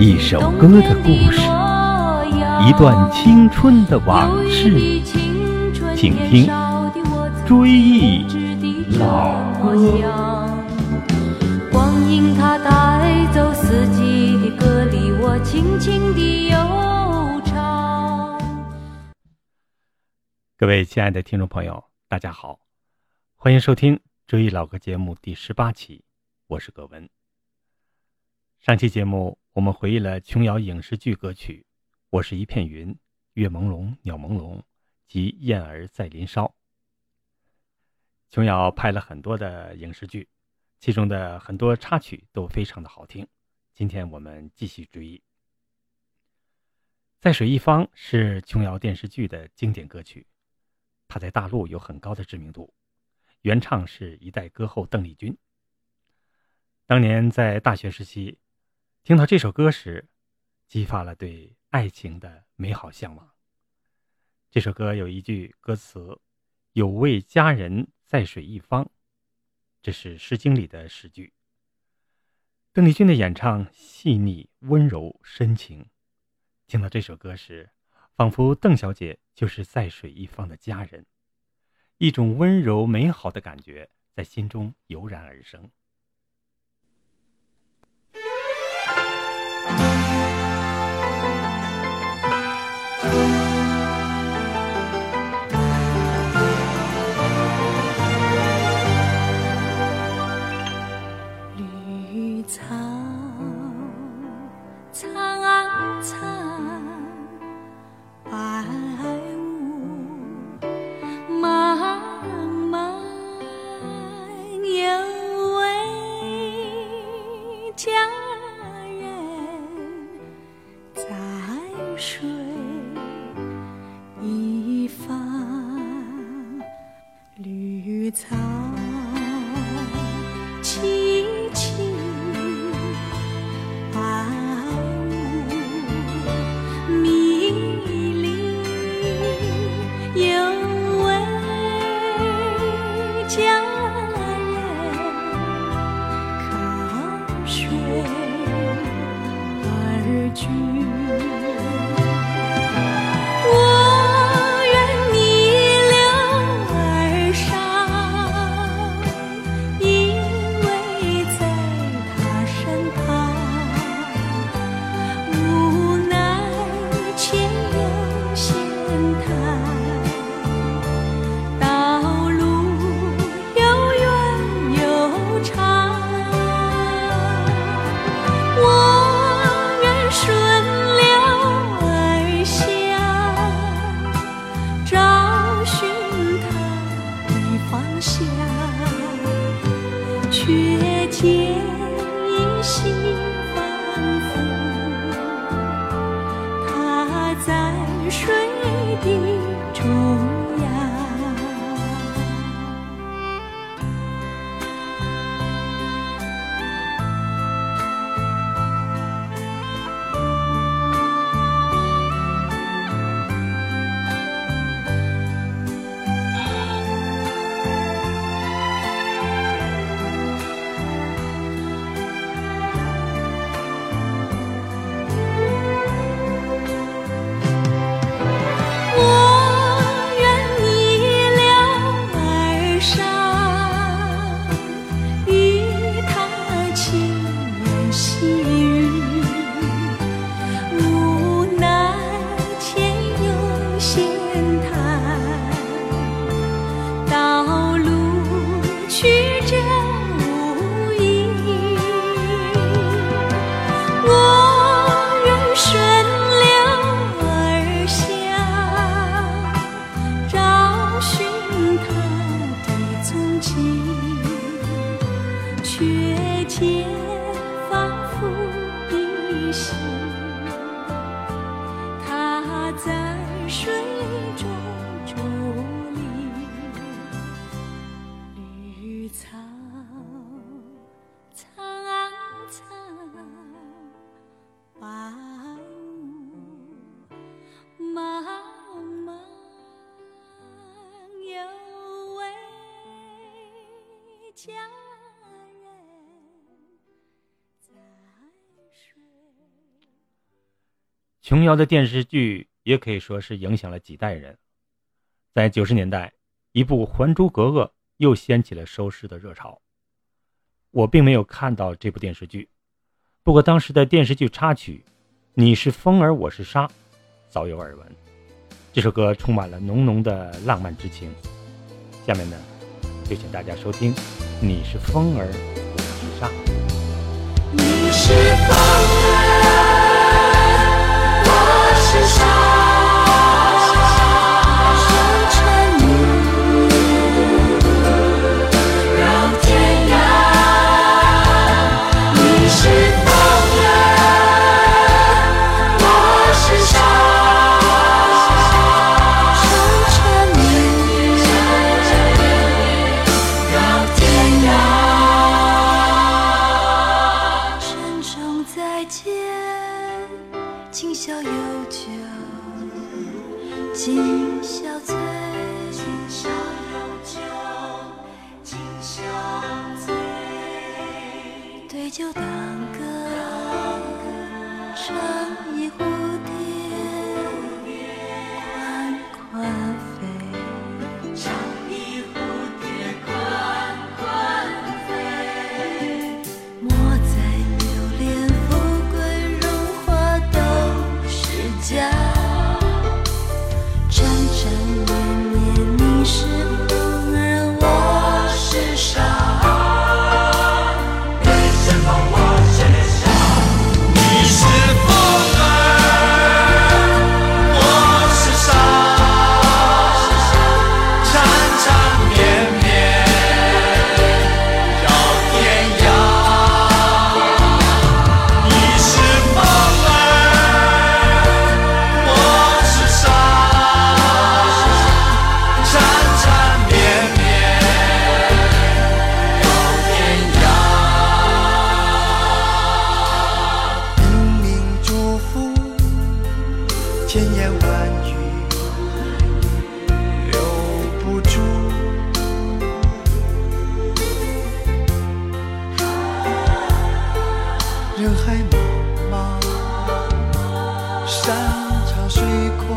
一首歌的故事，一段青春的往事，请听《追忆老歌》。光阴它带走四季的歌里，我轻轻地悠唱。各位亲爱的听众朋友，大家好，欢迎收听《追忆老歌》节目第十八期，我是葛文。上期节目我们回忆了琼瑶影视剧歌曲《我是一片云》《月朦胧鸟朦胧》及《燕儿在林梢》。琼瑶拍了很多的影视剧，其中的很多插曲都非常的好听。今天我们继续追忆。在水一方是琼瑶电视剧的经典歌曲，它在大陆有很高的知名度，原唱是一代歌后邓丽君。当年在大学时期。听到这首歌时，激发了对爱情的美好向往。这首歌有一句歌词：“有位佳人在水一方”，这是《诗经》里的诗句。邓丽君的演唱细腻、温柔、深情。听到这首歌时，仿佛邓小姐就是在水一方的佳人，一种温柔美好的感觉在心中油然而生。上。却见，仿佛依稀。琼瑶的电视剧也可以说是影响了几代人。在九十年代，一部《还珠格格》又掀起了收视的热潮。我并没有看到这部电视剧，不过当时的电视剧插曲《你是风儿我是沙》早有耳闻。这首歌充满了浓浓的浪漫之情。下面呢，就请大家收听《你是风儿我是沙》。你是风今宵有酒今宵醉。今宵有酒今宵醉。对酒当歌，唱一蝴山长水阔，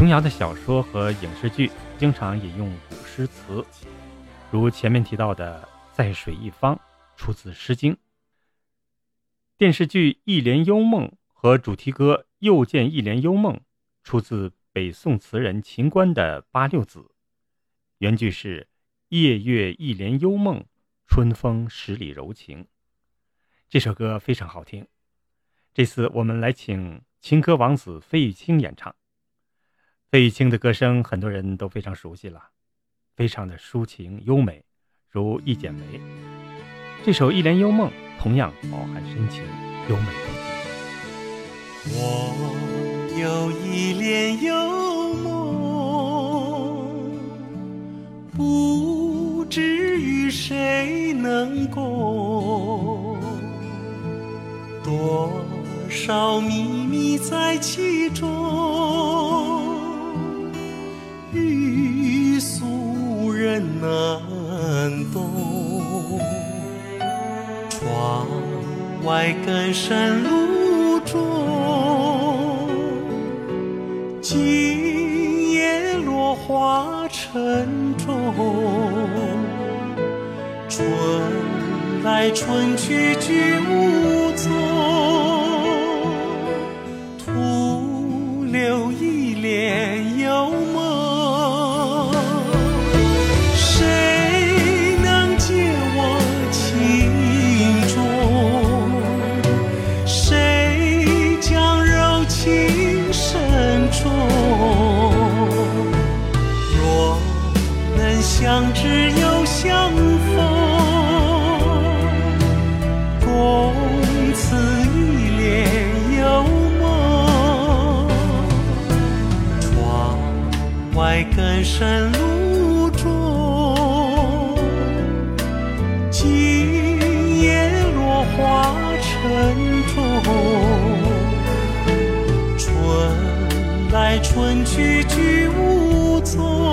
琼瑶的小说和影视剧经常引用古诗词，如前面提到的“在水一方”出自《诗经》，电视剧《一帘幽梦》和主题歌《又见一帘幽梦》出自北宋词人秦观的《八六子》，原句是“夜月一帘幽梦，春风十里柔情”。这首歌非常好听，这次我们来请情歌王子费玉清演唱。费玉清的歌声很多人都非常熟悉了，非常的抒情优美，如《一剪梅》。这首《一帘幽梦》同样饱含深情、优美动听。我有一帘幽梦，不知与谁能共，多少秘密在其中，难懂。窗外更深路中，今夜落花沉重。春来春去俱无踪，中？若能相知又相逢，共此一帘幽梦。窗外更深春去去俱无踪，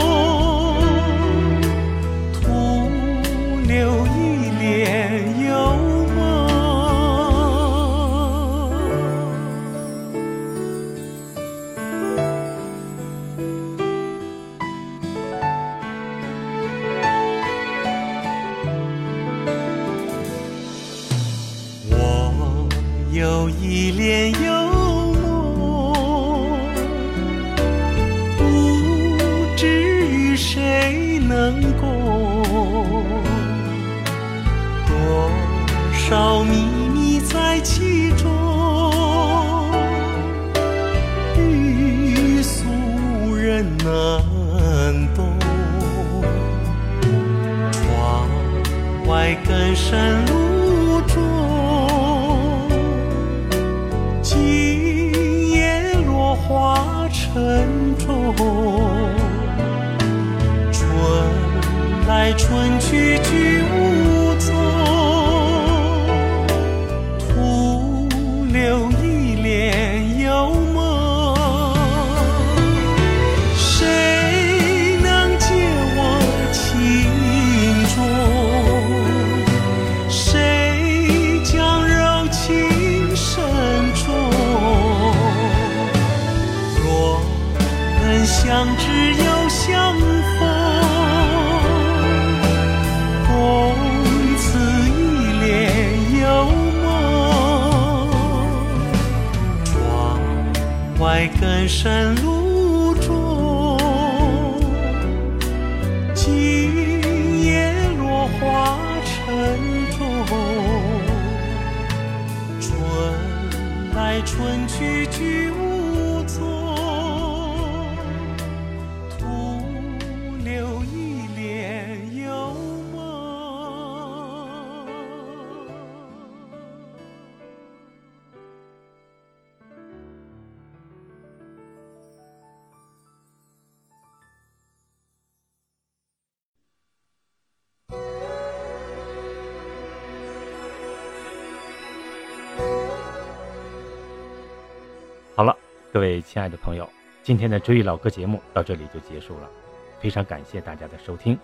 成功，多少秘密在其中，欲诉人难懂。窗外更深路春去，去。深各位亲爱的朋友，今天的追忆老歌节目到这里就结束了，非常感谢大家的收听。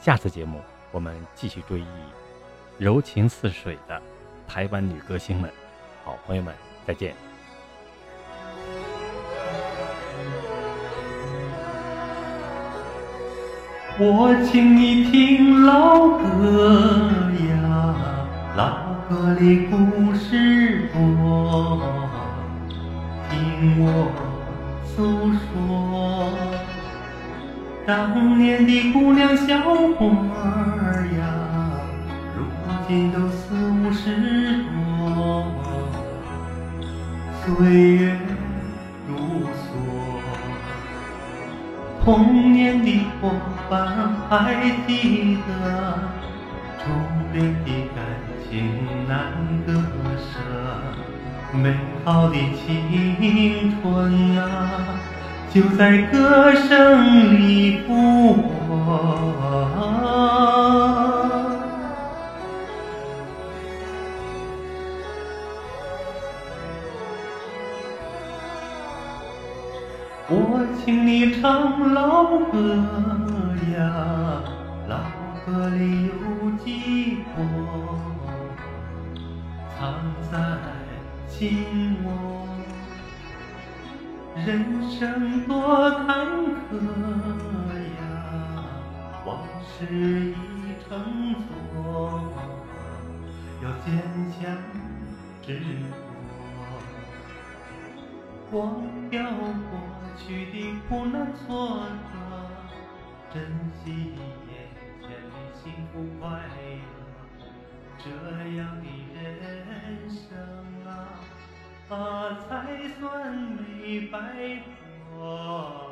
下次节目我们继续追忆柔情似水的台湾女歌星们。好，朋友们，再见。我请你听老歌呀，老歌里故事多，我诉说。当年的姑娘小伙儿呀，如今都四五十多，岁月如梭。童年的伙伴还记得，初恋的感情难割舍，美好的青春啊，就在歌声里复活。我请你唱老歌呀，老歌里有寂寞，藏在心窝。人生多坎坷呀，往事已成错，要坚强执着，忘掉过去的苦难挫折，珍惜眼前的幸福快乐，这样的人生啊，啊才算没白活。